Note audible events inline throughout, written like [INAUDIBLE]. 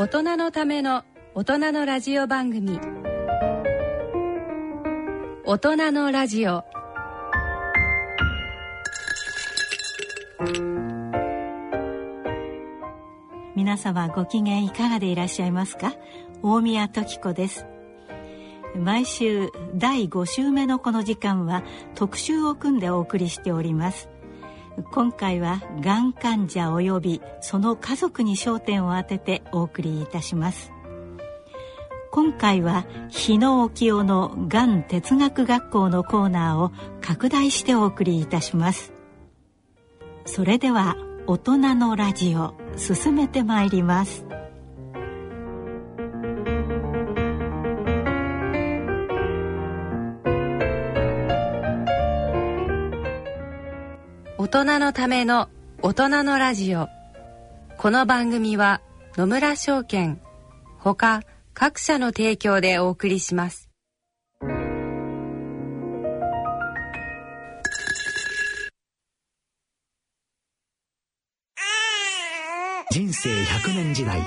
大人のための大人のラジオ番組。大人のラジオ。皆様ご機嫌いかがでいらっしゃいますか？大宮時子です。毎週第5週目のこの時間は特集を組んでお送りしております。今回はがん患者及びその家族に焦点を当ててお送りいたします。今回は日野沖夫のがん哲学学校のコーナーを拡大してお送りいたします。それでは大人のラジオ進めてまいります。大人のための大人のラジオ。この番組は野村証券ほか各社の提供でお送りします。人生100年時代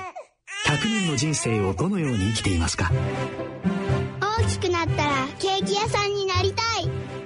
100年の人生をどのように生きていますか？大きくなったらケーキ屋さんになりたい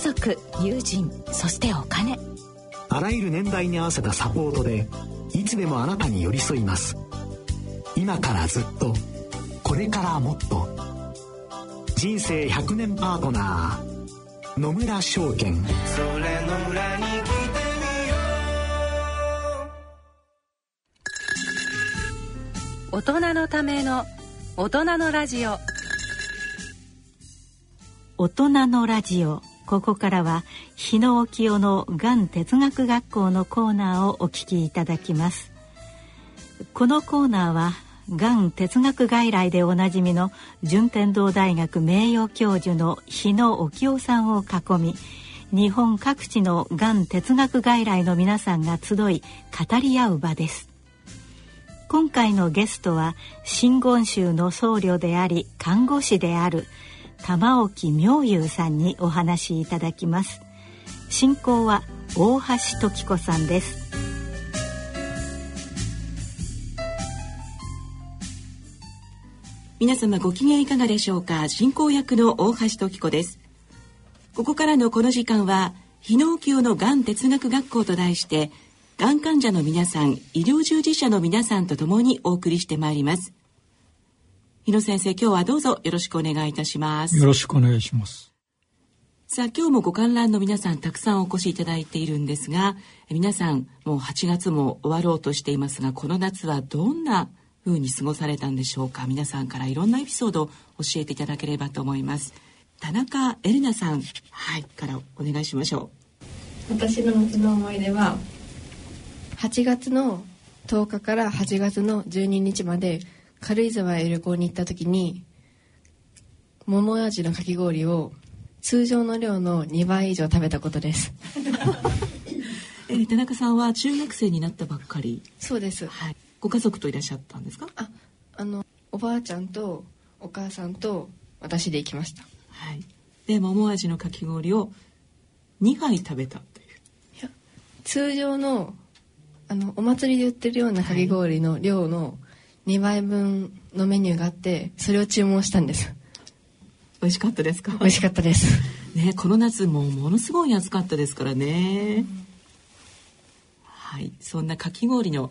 族友人そしてお金。あらゆる年代に合わせたサポートでいつでもあなたに寄り添います。今からずっとこれからもっと。人生100年パートナー野村証券。それの裏に来て大人のための大人のラジオ。大人のラジオここからは日野沖夫のがん哲学学校のコーナーをお聞きいただきます。このコーナーはがん哲学外来でおなじみの順天堂大学名誉教授の日野沖夫さんを囲み日本各地のがん哲学外来の皆さんが集い語り合う場です。今回のゲストは真言宗の僧侶であり看護師である玉置妙優さんにお話しいただきます。進行は大橋時子さんです。皆様ご機嫌いかがでしょうか？進行役の大橋時子です。ここからのこの時間は日野清のがん哲学学校と題してがん患者の皆さん医療従事者の皆さんと共にお送りしてまいります。日野先生今日はどうぞよろしくお願いいたします。よろしくお願いします。さあ今日もご観覧の皆さんたくさんお越しいただいているんですが皆さんもう8月も終わろうとしていますがこの夏はどんな風に過ごされたんでしょうか？皆さんからいろんなエピソードを教えていただければと思います。田中エレナさんはいからお願いしましょう。私の夏の思い出は8月の10日から8月の12日まで軽井沢へ旅行に行った時に桃味のかき氷を通常の量の2倍以上食べたことです。[LAUGHS] え田中さんは中学生になったばっかり。そうです、はい、ご家族といらっしゃったんですか？ああのおばあちゃんとお母さんと私で行きました。はい。で桃味のかき氷を2杯食べたという。いや通常のあのお祭りで売ってるようなかき氷の量の2倍分のメニューがあってそれを注文したんです。美味しかったですか？美味しかったです。ねこの夏もものすごい暑かったですからね、はい。そんなかき氷の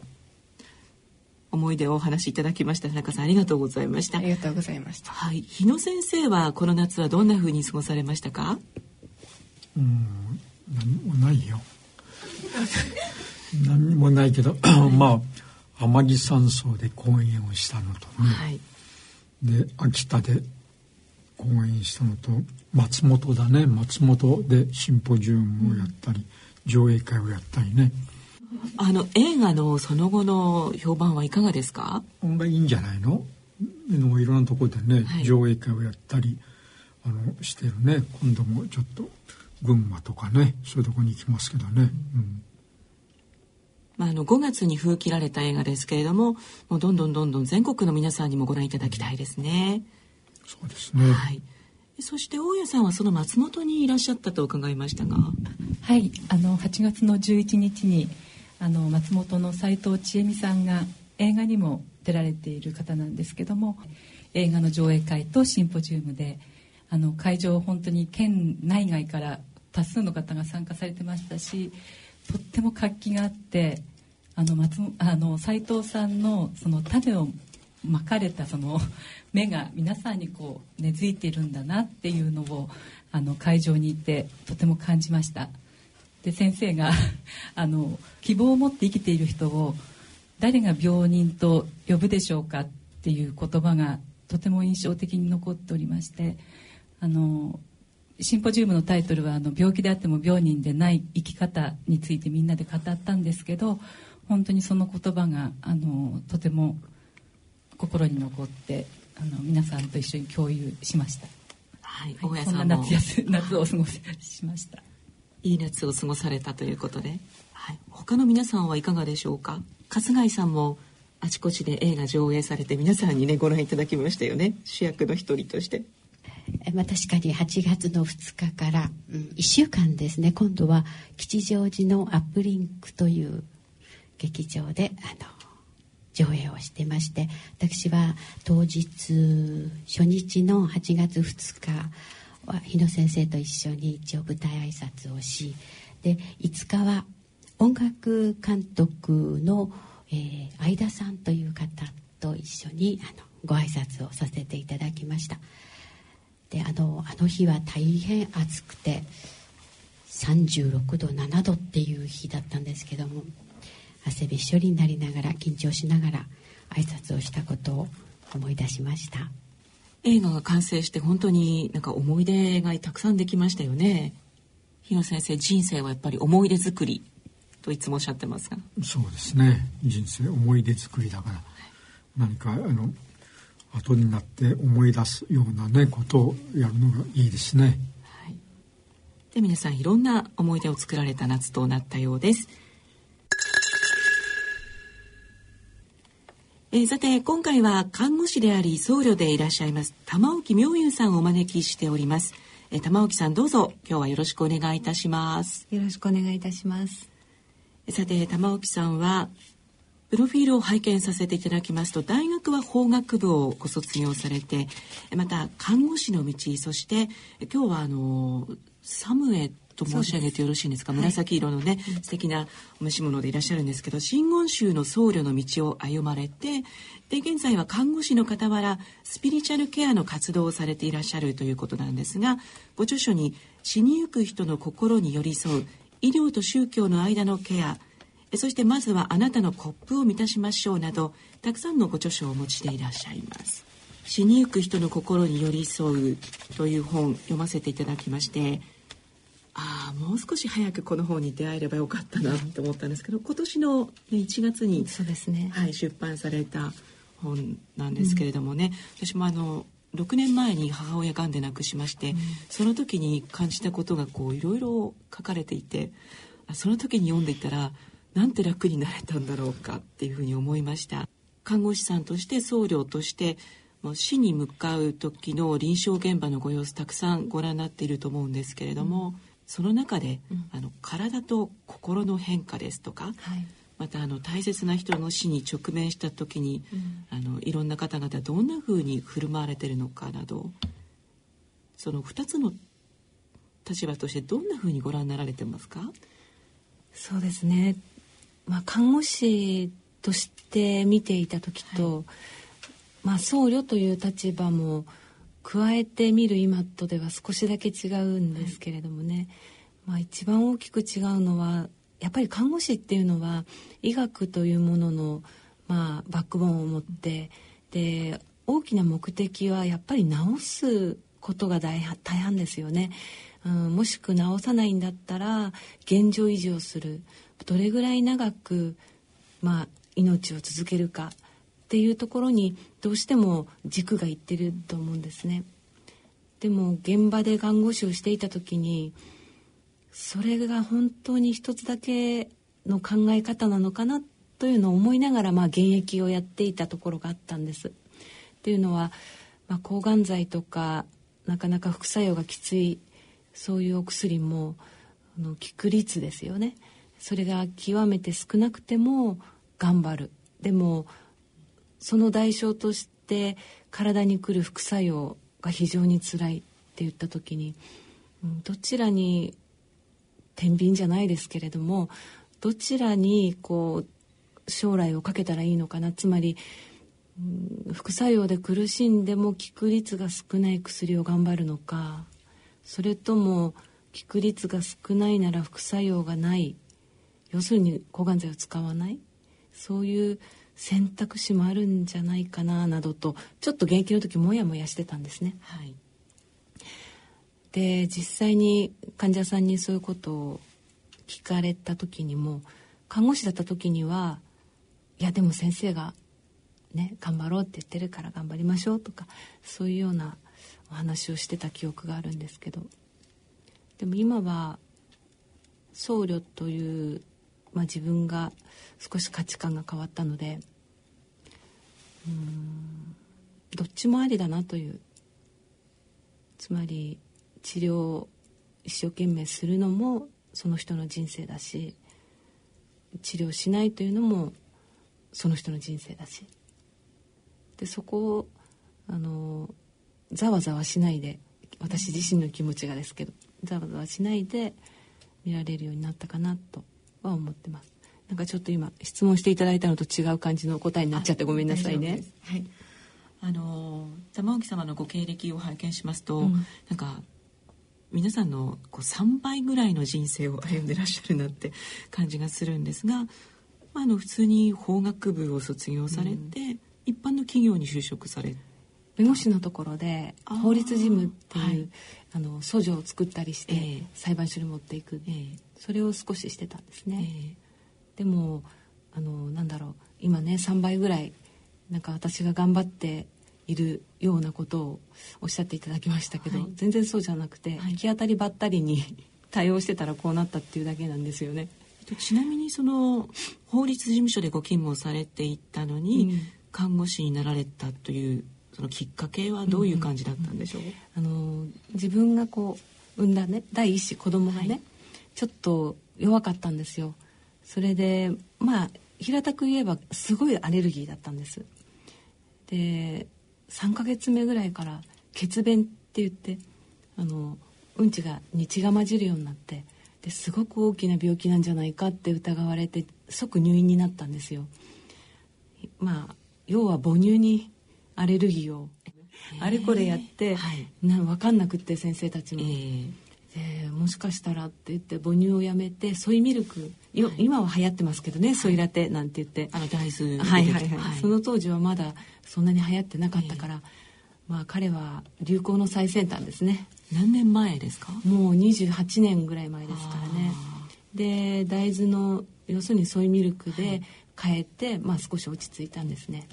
思い出をお話しいただきました。田中さんありがとうございました。ありがとうございました。はい。日野先生はこの夏はどんな風に過ごされましたか？うん。何もないよ。何もないけど [CLEARS THROAT] まあ天城山荘で講演をしたのとね、はい、で秋田で講演したのと松本だね。松本でシンポジウムをやったり、うん、上映会をやったりね。あの映画のその後の評判はいかがですか？まあいいんじゃないの？のいろんなところでね、はい、上映会をやったりあのしてるね。今度もちょっと群馬とかねそういうとこに行きますけどね。うんまあ、あの5月に封切られた映画ですけれどももうどんどんどんどん全国の皆さんにもご覧いただきたいですね。そうですね、はい、そして大家さんはその松本にいらっしゃったと伺いましたが。はい。あの8月の11日にあの松本の斉藤千恵美さんが映画にも出られている方なんですけども映画の上映会とシンポジウムであの会場本当に県内外から多数の方が参加されてましたしとっても活気があってあの松あの斉藤さんのその種をまかれたその [LAUGHS] 目が皆さんにこう根付いているんだなっていうのをあの会場にいてとても感じました。で先生が [LAUGHS] あの希望を持って生きている人を誰が病人と呼ぶでしょうかっていう言葉がとても印象的に残っておりましてあのシンポジウムのタイトルはあの病気であっても病人でない生き方についてみんなで語ったんですけど本当にその言葉があのとても心に残ってあの皆さんと一緒に共有しました。はい、大家さんも夏夏を過ごしました。いい夏を過ごされたということで、はい、他の皆さんはいかがでしょうか？春日井さんもあちこちで映画上映されて皆さんにねご覧いただきましたよね。主役の一人として。まあ、確かに8月の2日から、うん、1週間ですね。今度は吉祥寺のアップリンクという劇場であの上映をしてまして私は当日初日の8月2日は日野先生と一緒に一応舞台挨拶をしで5日は音楽監督の、えー、相田さんという方と一緒にあのご挨拶をさせていただきました。であのあの日は大変暑くて36度7度っていう日だったんですけども汗びっしょりになりながら緊張しながら挨拶をしたことを思い出しました。映画が完成して本当になんか思い出がたくさんできましたよね。日野先生人生はやっぱり思い出作りといつもおっしゃってますが。そうですね。人生思い出作りだから何かあの後になって思い出すようなねことをやるのがいいですね、はい、で皆さんいろんな思い出を作られた夏となったようです。えー、さて今回は看護師であり僧侶でいらっしゃいます玉置妙優さんをお招きしております、えー、玉置さんどうぞ今日はよろしくお願いいたします。よろしくお願いいたします。さて玉置さんはプロフィールを拝見させていただきますと大学は法学部をご卒業されてまた看護師の道そして今日はあのサムエと申し上げてよろしいんですか？紫色のね、はい、素敵なお召し物でいらっしゃるんですけど真言宗の僧侶の道を歩まれてで現在は看護師の傍らスピリチュアルケアの活動をされていらっしゃるということなんですがご著書に死にゆく人の心に寄り添う医療と宗教の間のケアそしてまずはあなたのコップを満たしましょうなどたくさんのご著書をお持ちでいらっしゃいます。死にゆく人の心に寄り添うという本読ませていただきましてああもう少し早くこの本に出会えればよかったなって思ったんですけど今年の、ね、1月にそうですね、はい、出版された本なんですけれどもね、うん、私もあの6年前に母親がんで亡くしまして、うん、その時に感じたことがこういろいろ書かれていてその時に読んでいたらなんて楽になれたんだろうかっていうふうに思いました。看護師さんとして僧侶としてもう死に向かう時の臨床現場のご様子たくさんご覧になっていると思うんですけれども、うん。その中で、うん、あの体と心の変化ですとか、はい、またあの大切な人の死に直面した時に、うん、あのいろんな方々どんなふうに振る舞われてるのかなどその2つの立場としてどんなふうにご覧になられてますか？そうですね、まあ、看護師として見ていた時と、はい、まあ、僧侶という立場も加えてみる今とでは少しだけ違うんですけれどもね、まあ、一番大きく違うのはやっぱり看護師っていうのは医学というものの、まあ、バックボーンを持ってで大きな目的はやっぱり治すことが大大半ですよね。うん、もしく治さないんだったら現状維持をするどれぐらい長く、まあ、命を続けるかっていうところにどうしても軸がいってると思うんですね。でも現場で看護師をしていた時にそれが本当に一つだけの考え方なのかなというのを思いながら、まあ、現役をやっていたところがあったんです。っていうのは、まあ、抗がん剤とかなかなか副作用がきついそういうお薬もあの効く率ですよねそれが極めて少なくても頑張る。でもその代償として体に来る副作用が非常につらいって言った時に、どちらに天秤じゃないですけれどもどちらにこう将来をかけたらいいのかな。つまり、副作用で苦しんでも効く率が少ない薬を頑張るのかそれとも効く率が少ないなら副作用がない要するに抗がん剤を使わない？そういう選択肢もあるんじゃないかななどとちょっと現役の時モヤモヤしてたんですね。はい、で実際に患者さんにそういうことを聞かれた時にも看護師だった時にはいやでも先生がね頑張ろうって言ってるから頑張りましょうとかそういうようなお話をしてた記憶があるんですけど。でも今は僧侶という、まあ、自分が少し価値観が変わったのでうんどっちもありだなという。つまり治療を一生懸命するのもその人の人生だし治療しないというのもその人の人生だし。でそこをあのざわざわしないで私自身の気持ちがですけどざわざわしないで見られるようになったかなと。は思ってます。なんかちょっと今質問していただいたのと違う感じの答えになっちゃってごめんなさいね。はい。あの玉置様のご経歴を拝見しますと、うん、なんか皆さんのこう3倍ぐらいの人生を歩んでらっしゃるなって感じがするんですが、まあ、あの普通に法学部を卒業されて、うん、一般の企業に就職され弁護士のところで法律事務っていう、はい、あの訴状を作ったりして、裁判所に持っていく、えー、それを少ししてたんですね、えー、でもあのなんだろう今ね3倍ぐらいなんか私が頑張っているようなことをおっしゃっていただきましたけど、はい、全然そうじゃなくて、はい、行き当たりばったりに対応してたらこうなったっていうだけなんですよね。ちなみにその法律事務所でご勤務をされていったのに、うん、看護師になられたというそのきっかけはどういう感じだったんでしょう、あの自分がこう産んだね第一子子供がね、はい、ちょっと弱かったんですよ。それでまあ平たく言えばすごいアレルギーだったんです。で3ヶ月目ぐらいから血便って言ってあのうんちが血が混じるようになってですごく大きな病気なんじゃないかって疑われて即入院になったんですよ。まあ要は母乳にアレルギーを。あれこれやって、はい、な分かんなくって先生たちも。えー、もしかしたらって言って母乳をやめてソイミルク、はい、今は流行ってますけどね、はい、ソイラテなんて言って。あの大豆はいはいはい、その当時はまだそんなに流行ってなかったから、まあ彼は流行の最先端ですね。何年前ですか？もう28年ぐらい前ですからね。で大豆の要するにソイミルクで変えて、まあ少し落ち着いたんですね。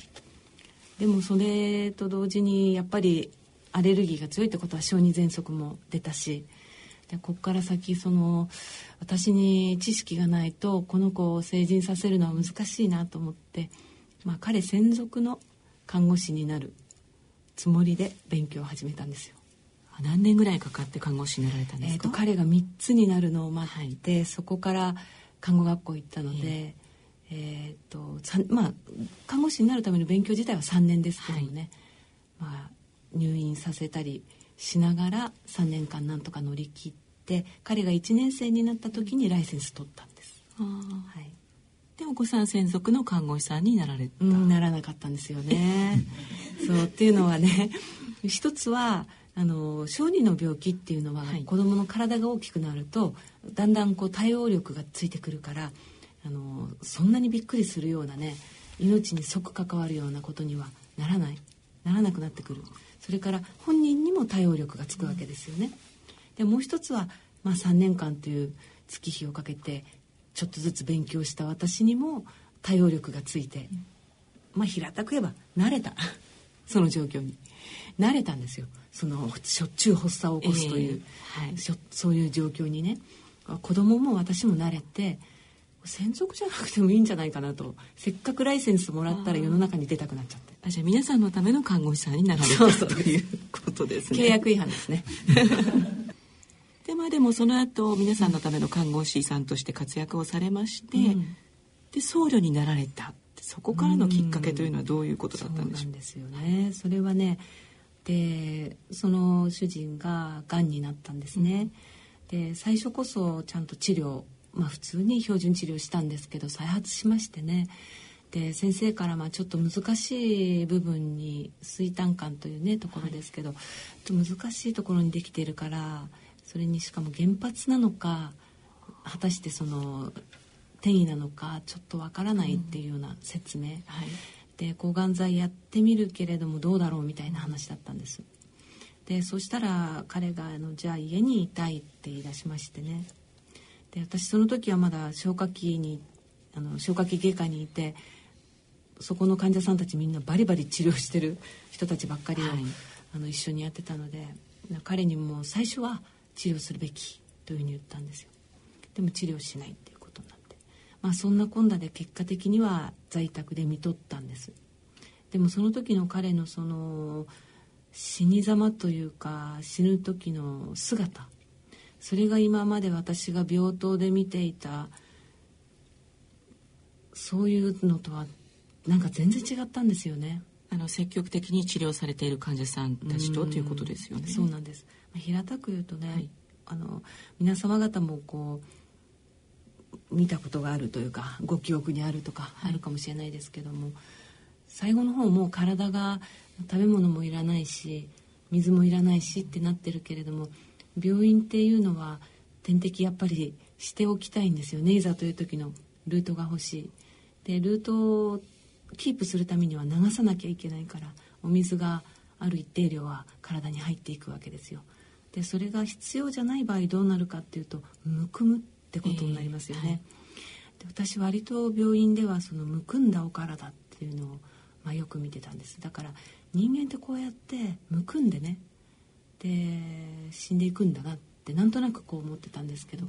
でもそれと同時にやっぱりアレルギーが強いってことは小児喘息も出たしでここから先その私に知識がないとこの子を成人させるのは難しいなと思って、まあ、彼専属の看護師になるつもりで勉強を始めたんですよ。何年ぐらいかかって看護師になられたんですか、えーと、彼が3つになるのを待って、はい、そこから看護学校行ったので、えーとまあ、看護師になるための勉強自体は3年ですけどもね、はい、まあ、入院させたりしながら3年間なんとか乗り切って彼が1年生になった時にライセンス取ったんです。はい、でお子さん専属の看護師さんになられた、うん、ならなかったんですよね。[LAUGHS] そうっていうのはね一つはあの小児の病気っていうのは、はい、子どもの体が大きくなるとだんだんこう対応力がついてくるからあのそんなにびっくりするようなね命に即関わるようなことにはならないならなくなってくるそれから本人にも対応力がつくわけですよね。でもう一つは、まあ、3年間という月日をかけてちょっとずつ勉強した私にも対応力がついて、まあ平たく言えば慣れた [LAUGHS] その状況に。慣れたんですよ。そのしょっちゅう発作を起こすという、えーはい、そういう状況にね。子供も私も慣れて専属じゃなくてもいいんじゃないかなと。せっかくライセンスもらったら世の中に出たくなっちゃってあじゃあ皆さんのための看護師さんになられた。ということですね。契約違反ですね。[LAUGHS] でまあでもその後皆さんのための看護師さんとして活躍をされまして、うん、で僧侶になられた。そこからのきっかけというのはどういうことだったんでしょう、うん、ですよね。それはねでその主人ががんになったんですね、うん、で最初こそちゃんと治療まあ普通に標準治療したんですけど再発しましてねで先生からまあちょっと難しい部分に膵胆管というねところですけど、はい、難しいところにできているからそれにしかも原発なのか果たしてその転移なのかちょっとわからないっていうような説明、うんはい、で抗がん剤やってみるけれどもどうだろうみたいな話だったんです。でそしたら彼があの「じゃあ家にいたい」って言い出しましてね。で私その時はまだ消化器にあの消化器外科にいてそこの患者さんたちみんなバリバリ治療してる人たちばっかりを、はい、あの一緒にやってたので彼にも最初は治療するべきというふうに言ったんですよ。でも治療しないっていうことになって。まあそんなこんなで結果的には在宅で見とったんです。でもその時の彼のその死に様というか死ぬ時の姿。それが今まで私が病棟で見ていたそういうのとはなんか全然違ったんですよね。あの積極的に治療されている患者さんたちとということですよね。そうなんです。平たく言うとね、はい、あの皆様方もこう見たことがあるというかご記憶にあるとかあるかもしれないですけども、はい、最後の方もう体が食べ物もいらないし水もいらないしってなってるけれども病院っていうのは点滴やっぱりしておきたいんですよね。いざという時のルートが欲しい。でルートをキープするためには流さなきゃいけないからお水がある一定量は体に入っていくわけですよ。でそれが必要じゃない場合どうなるかっていうとむくむってことになりますよね、えーはい、で私割と病院ではそのむくんだお体っていうのを、まあ、よく見てたんです。だから人間ってこうやってむくんでねで死んでいくんだなってなんとなくこう思ってたんですけど、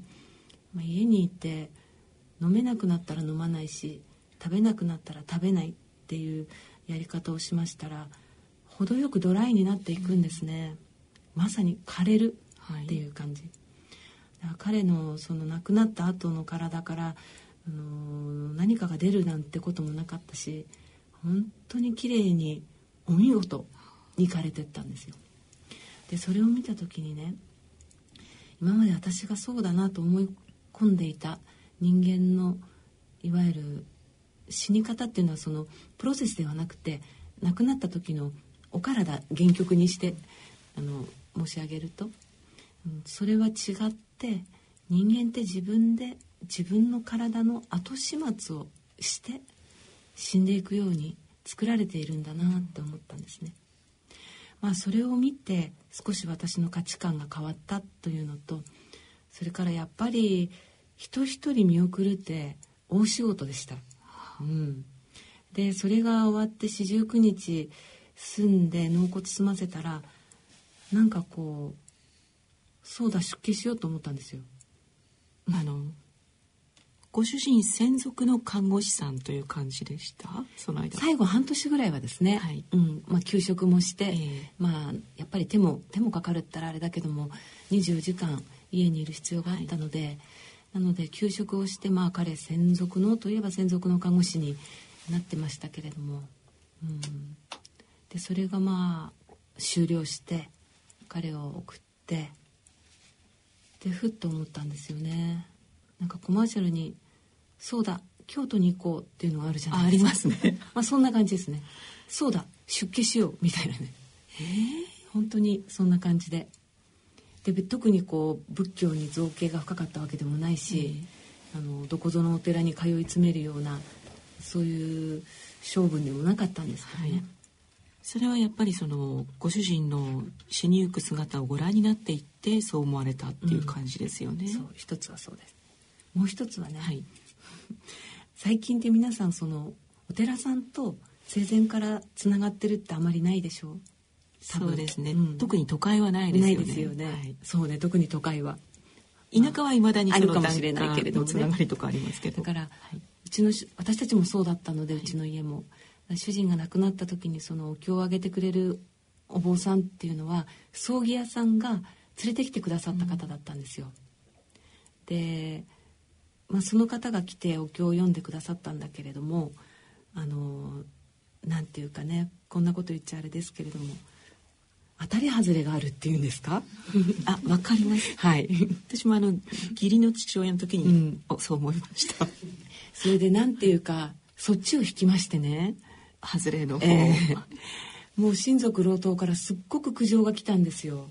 まあ、家にいて飲めなくなったら飲まないし食べなくなったら食べないっていうやり方をしましたら程よくドライになっていくんですね、まさに枯れるっていう感じ、はい、彼のその亡くなった後の体から、あの何かが出るなんてこともなかったし本当に綺麗にお見事に枯れてったんですよ。でそれを見た時にね今まで私がそうだなと思い込んでいた人間のいわゆる死に方っていうのはそのプロセスではなくて亡くなった時のお体原曲にしてあの申し上げると、うん、それは違って人間って自分で自分の体の後始末をして死んでいくように作られているんだなって思ったんですね。まあ、それを見て少し私の価値観が変わったというのとそれからやっぱり人一人見送るって大仕事でした。うん、でそれが終わって四十九日住んで納骨済ませたらなんかこうそうだ出家しようと思ったんですよ。あのご主人専属の看護師さんという感じでした？その間。最後半年ぐらいはですね、はい。うん。まあ、休職もして、えー、まあ、やっぱり手も手もかかるったらあれだけども24時間家にいる必要があったので、はいなので休職をしてまあ彼専属のといえば専属の看護師になってましたけれども、うん、でそれがまあ終了して彼を送ってでふっと思ったんですよね。なんかコマーシャルに「そうだ京都に行こう」っていうのがあるじゃないですか。ありますね。[LAUGHS] まあそんな感じですね。そうだ出家しようみたいなね。えー、本当にそんな感じでで特にこう仏教に造形が深かったわけでもないし、あのどこぞのお寺に通い詰めるようなそういう性分でもなかったんですけどね。はいそれはやっぱりそのご主人の死にゆく姿をご覧になっていってそう思われたっていう感じですよね。うん、そう一つはそうです。もう一つはね、はい、[LAUGHS] 最近って皆さんそのお寺さんと生前からつながってるってあまりないでしょう？そうですね、うん、特に都会はないですよね。ないですよね。はい、そうね、特に都会は。田舎はいまだにあるかもしれないけれども、ね、つながりとかありますけど。だから、はい、うちの私たちもそうだったので、うちの家も、主人が亡くなった時にそのお経をあげてくれるお坊さんっていうのは葬儀屋さんが連れてきてくださった方だったんですよ。うん、で、まあ、その方が来てお経を読んでくださったんだけれどもあのなんていうかねこんなこと言っちゃあれですけれども当たり外れがあるっていうんですか？[LAUGHS] あわかります。はい。私もあの義理の父親の時に、うん、そう思いました。[LAUGHS] それでなんていうかそっちを引きましてね。外れの方、えー、もう親族老頭からすっごく苦情が来たんですよ。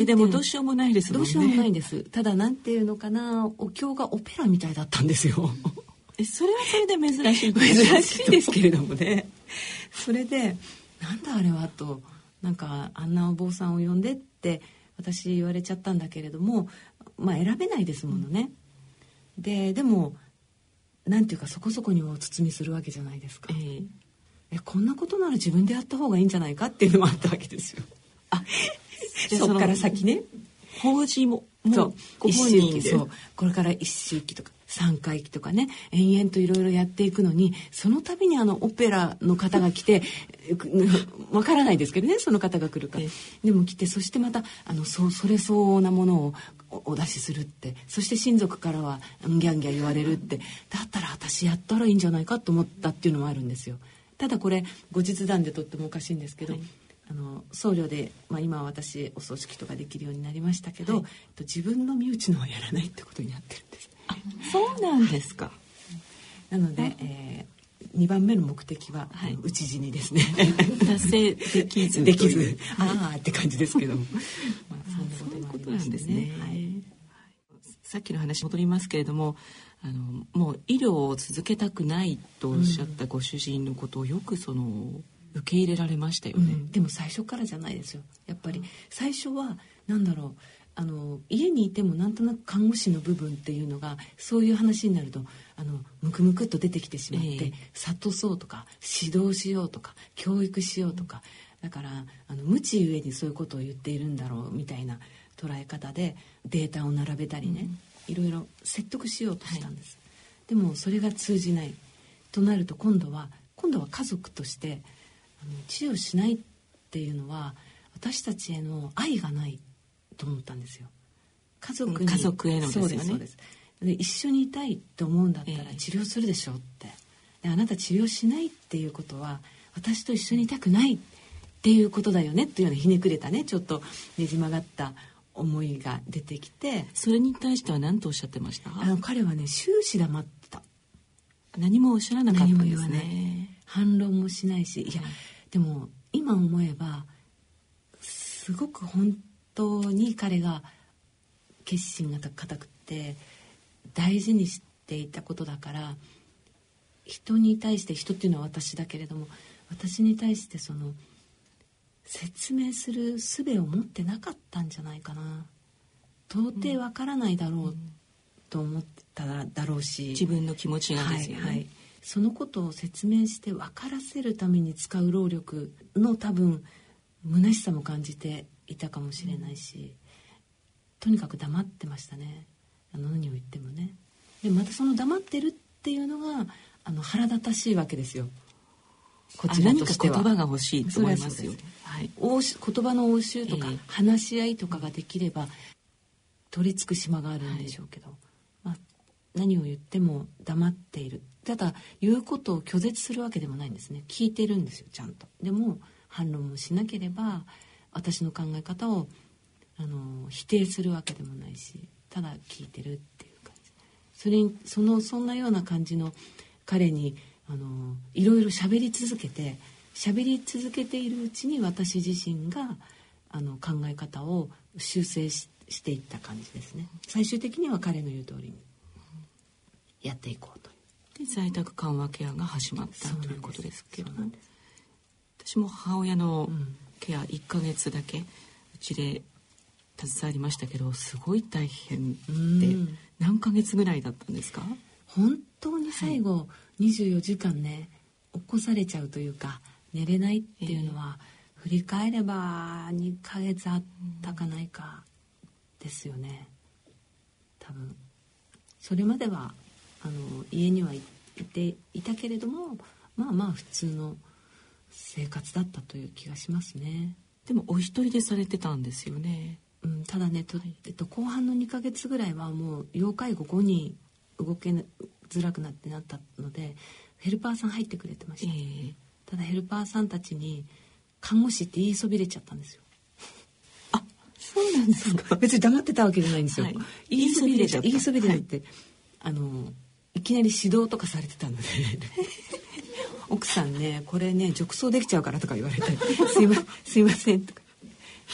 えでもどうしようもないですもんね。どうしようもないんです。ただなんていうのかなお経がオペラみたいだったんですよ。[LAUGHS] えそれはそれで珍しい。珍しいですけれどもね。それでなんだあれはとなんかあんなお坊さんを呼んでって私言われちゃったんだけれどもまあ選べないですものね、うん、ででもなんていうかそこそこにお包みするわけじゃないですか、えー、えこんなことなら自分でやった方がいいんじゃないかっていうのもあったわけですよ。あ [LAUGHS] そっから先ね。法事もそうご本人そうこれから一周期とか3回忌とかね延々といろいろやっていくのにその度にあのオペラの方が来て [LAUGHS] わからないですけどねその方が来るから、でも来てそしてまたあのそそれ相応なものをお出しするってそして親族からはギャンギャン言われるってだったら私やったらいいんじゃないかと思ったっていうのもあるんですよ。ただこれ後日談でとってもおかしいんですけど、はいあの僧侶で、まあ、今は私お葬式とかできるようになりましたけど、はい、自分の身内のはやらないってことになってるんです。あそうなんですか。なので、えー、2番目の目的は、はい、討ち死にですね。達成できず。できず。ああって感じですけども、[LAUGHS] まあ、そんなことなんですね。はい、さっきの話戻りますけれどもあのもう医療を続けたくないとおっしゃったご主人のことをよくその受け入れられましたよね、うん、でも最初からじゃないですよ。やっぱり最初は何だろうあの家にいてもなんとなく看護師の部分っていうのがそういう話になるとあのムクムクっと出てきてしまって、えー、諭そうとか指導しようとか教育しようとかだからあの無知ゆえにそういうことを言っているんだろうみたいな捉え方でデータを並べたりね、うん、いろいろ説得しようとしたんです、はい、でもそれが通じないとなると今度は今度は家族としてあの治療しないっていうのは私たちへの愛がないと思ったんですよ。家族家族へのですよね。そうで一緒にいたいって思うんだったら治療するでしょって、であなた治療しないっていうことは私と一緒にいたくないっていうことだよねっていうようなひねくれたねちょっとねじ曲がった思いが出てきて。それに対しては何とおっしゃってました？あの彼はね終始黙ってた。何もおっしゃらなかったんですね。反論もしないし。いやでも今思えばすごく本当に彼が決心が固くて大事にしていたことだから人に対して人っていうのは私だけれども私に対してその説明する術を持ってなかったんじゃないかな。到底わからないだろうと思っただろうし、自分の気持ちがですよね、はいはい、そのことを説明して分からせるために使う労力の多分虚しさも感じていたかもしれないし、とにかく黙ってましたね。あの何を言ってもね。でまたその黙ってるっていうのがあの腹立たしいわけですよ。こちらとしては。言葉が欲しいと思いますよ。はい、言葉の応酬とか、話し合いとかができれば取り付く島があるんでしょうけど、はい、まあ、何を言っても黙っている。ただ言うことを拒絶するわけでもないんですね。聞いてるんですよちゃんと。でも反論もしなければ私の考え方をあの否定するわけでもないしただ聞いてるっていう感じ。それにそのそんなような感じの彼にあのいろいろ喋り続けて喋り続けているうちに私自身があの考え方を修正ししていった感じですね。最終的には彼の言う通りにやっていこうとで在宅緩和ケアが始まったということですけども。私も母親のケア1ヶ月だけうちで携わりましたけどすごい大変で何ヶ月ぐらいだったんですか？本当に最後24時間ね、起こされちゃうというか寝れないっていうのは、えー、振り返れば2ヶ月あったかないかですよね。多分。それまではあの家にはいていたけれどもまあまあ普通の生活だったという気がしますね。でもお一人でされてたんですよね。うん、ただねと、えっと、後半の2ヶ月ぐらいはもう要介護後に動けづらくなってなったのでヘルパーさん入ってくれてました、えー、ただヘルパーさんたちに看護師って言いそびれちゃったんですよ。あそうなんですか。[LAUGHS] 別に黙ってたわけじゃないんですよ、はい、言いそびれちゃった。言いそびれちゃって、はい、あのいきなり指導とかされてたので [LAUGHS] 奥さんねこれね褥瘡できちゃうからとか言われて「[LAUGHS] すいますいません」とか。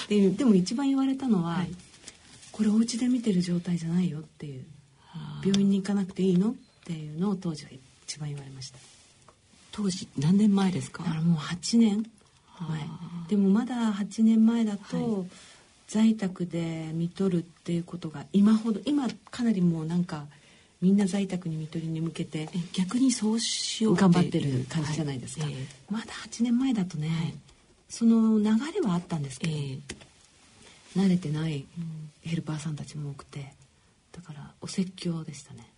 っていうでも一番言われたのは、はい、これお家で見てる状態じゃないよっていう。病院に行かなくていいのっていうのを当時は一番言われました。当時何年前ですか？だからもう8年。前でもまだ8年前だと、はい、在宅で見とるっていうことが今ほど今かなりもうなんかみんな在宅に見取りに向けて逆にそうしよう頑張ってる感じじゃないですか、はい。えー、まだ8年前だとね、はい、その流れはあったんですけど、えー、慣れてないヘルパーさんたちも多くてだからお説教でしたね。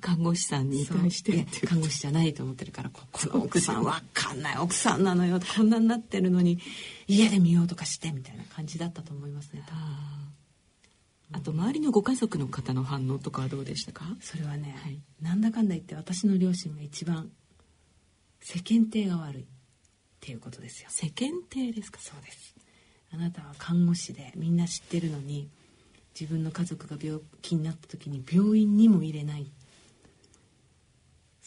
看護師さんに対して。看護師じゃないと思ってるからこの奥さんわかんない。奥さんなのよ。こんなになってるのに家で見ようとかしてみたいな感じだったと思いますねあと周りのご家族の方の反応とかはどうでしたか？それはね、はい、なんだかんだ言って私の両親が一番世間体が悪いっていうことですよ。世間体ですか？そうです。あなたは看護師でみんな知ってるのに自分の家族が病気になった時に病院にも入れない。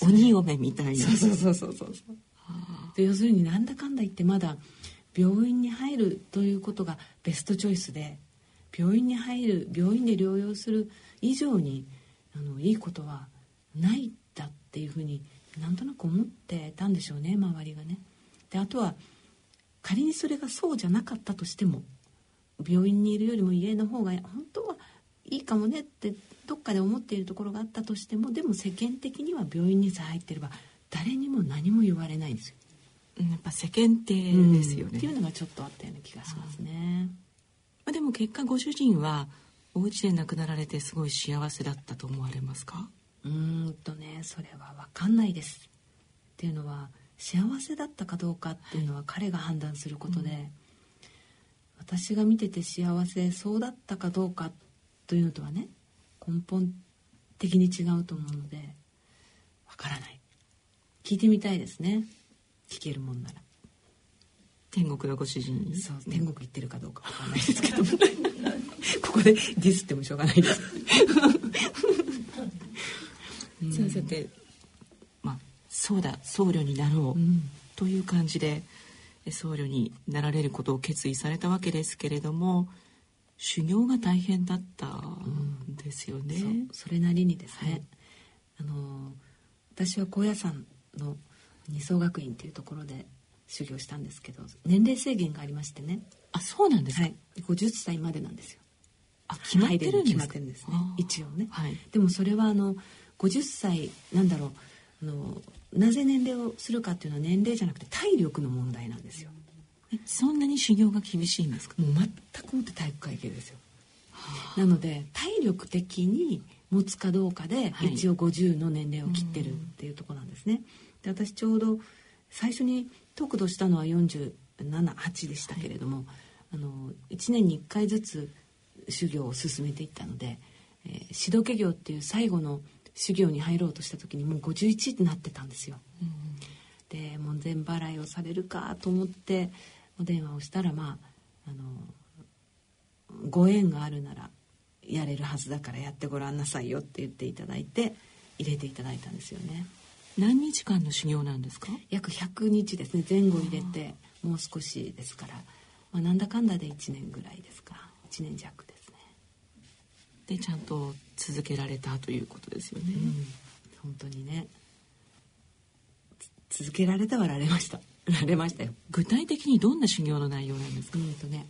鬼嫁みたいな。そうそうそうそうそうで要するになんだかんだ言ってまだ病院に入るということがベストチョイスで病院に入る病院で療養する以上にあのいいことはないんだっていうふうになんとなく思ってたんでしょうね周りがね。であとは仮にそれがそうじゃなかったとしても病院にいるよりも家の方が本当はいいかもねってどっかで思っているところがあったとしてもでも世間的には病院にさえ入ってれば誰にも何も言われないんですよ。やっぱ世間体ですよね、うん、っていうのがちょっとあったような気がしますね。まあ、でも結果ご主人はお家で亡くなられてすごい幸せだったと思われますか？うんとねそれは分かんないです。っていうのは幸せだったかどうかっていうのは彼が判断することで、うん、私が見てて幸せそうだったかどうかというのとはね根本的に違うと思うのでわからない。聞いてみたいですね。聞けるもんなら天国のご主人？にそう天国行ってるかどうか [LAUGHS] わかんないですけど。ここでディスってもしょうがないです。さあさてそうだ僧侶になろう、うん、という感じで僧侶になられることを決意されたわけですけれども修行が大変だったんですよね。うん、それなりにですね、はい、あの私は高野山の二層学院っていうところで修行したんですけど年齢制限がありましてね。あそうなんですか、はい、50歳までなんですよ。あ決まってるんですか？決まってるんですね。一応ね、はい、でもそれはあの50歳なんだろうあのなぜ年齢をするかっていうのは年齢じゃなくて体力の問題なんですよ。そんなに修行が厳しいんですか？もう全くもって体育会系ですよ。なので体力的に持つかどうかで一応50の年齢を切ってるっていうとこなんですね、で私ちょうど最初に得度したのは478でしたけれども、はい、あの1年に1回ずつ修行を進めていったので、えー、指導家業っていう最後の修行に入ろうとした時にもう51になってたんですよ。うん、で門前払いをされるかと思ってお電話をしたらまああのご縁があるならやれるはずだからやってごらんなさいよって言っていただいて入れていただいたんですよね。何日間の修行なんですか？約100日ですね。前後入れてもう少しですから、まあ、なんだかんだで1年ぐらいですか。1年弱ですね。でちゃんと続けられたということですよね、うん、本当にね。続けられたはられました。[LAUGHS] られましたよ。具体的にどんな修行の内容なんですか、うんとね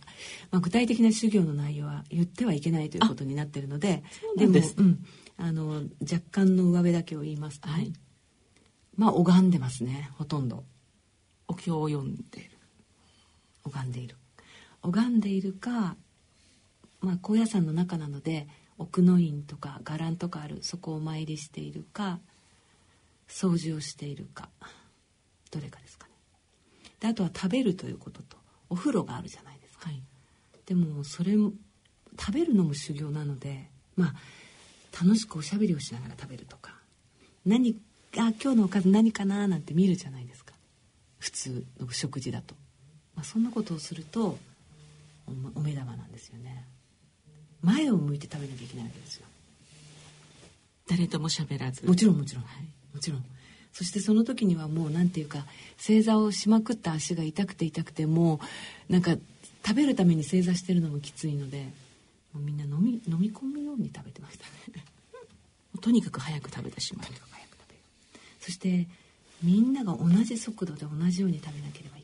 まあ、具体的な修行の内容は言ってはいけないということになってるのででも、うん、あの若干の上辺だけを言いますと、ね、はい、まあ拝んでますねほとんど。お経を読んでいる。拝んでいる。拝んでいるかまあ高野山の中なので奥の院とか伽藍とかあるそこをお参りしているか掃除をしているかどれかですかね。であとは食べるということとお風呂があるじゃないですか、はい、でもそれ食べるのも修行なのでまあ楽しくおしゃべりをしながら食べるとか何あ今日のおかず何かな？なんて見るじゃないですか。普通の食事だと、まあ、そんなことをするとお目玉なんですよね。前を向いて食べなきゃいけないわけですよ。誰とも喋らず。もちろんもちろん、はい、もちろん。そしてその時にはもう何ていうか正座をしまくった足が痛くて痛くてもうなんか食べるために正座してるのもきついのでもうみんな飲み飲み込むように食べてましたね。[LAUGHS] とにかく早く食べてしまうそしてみんなが同じ速度で同じように食べなければいけない。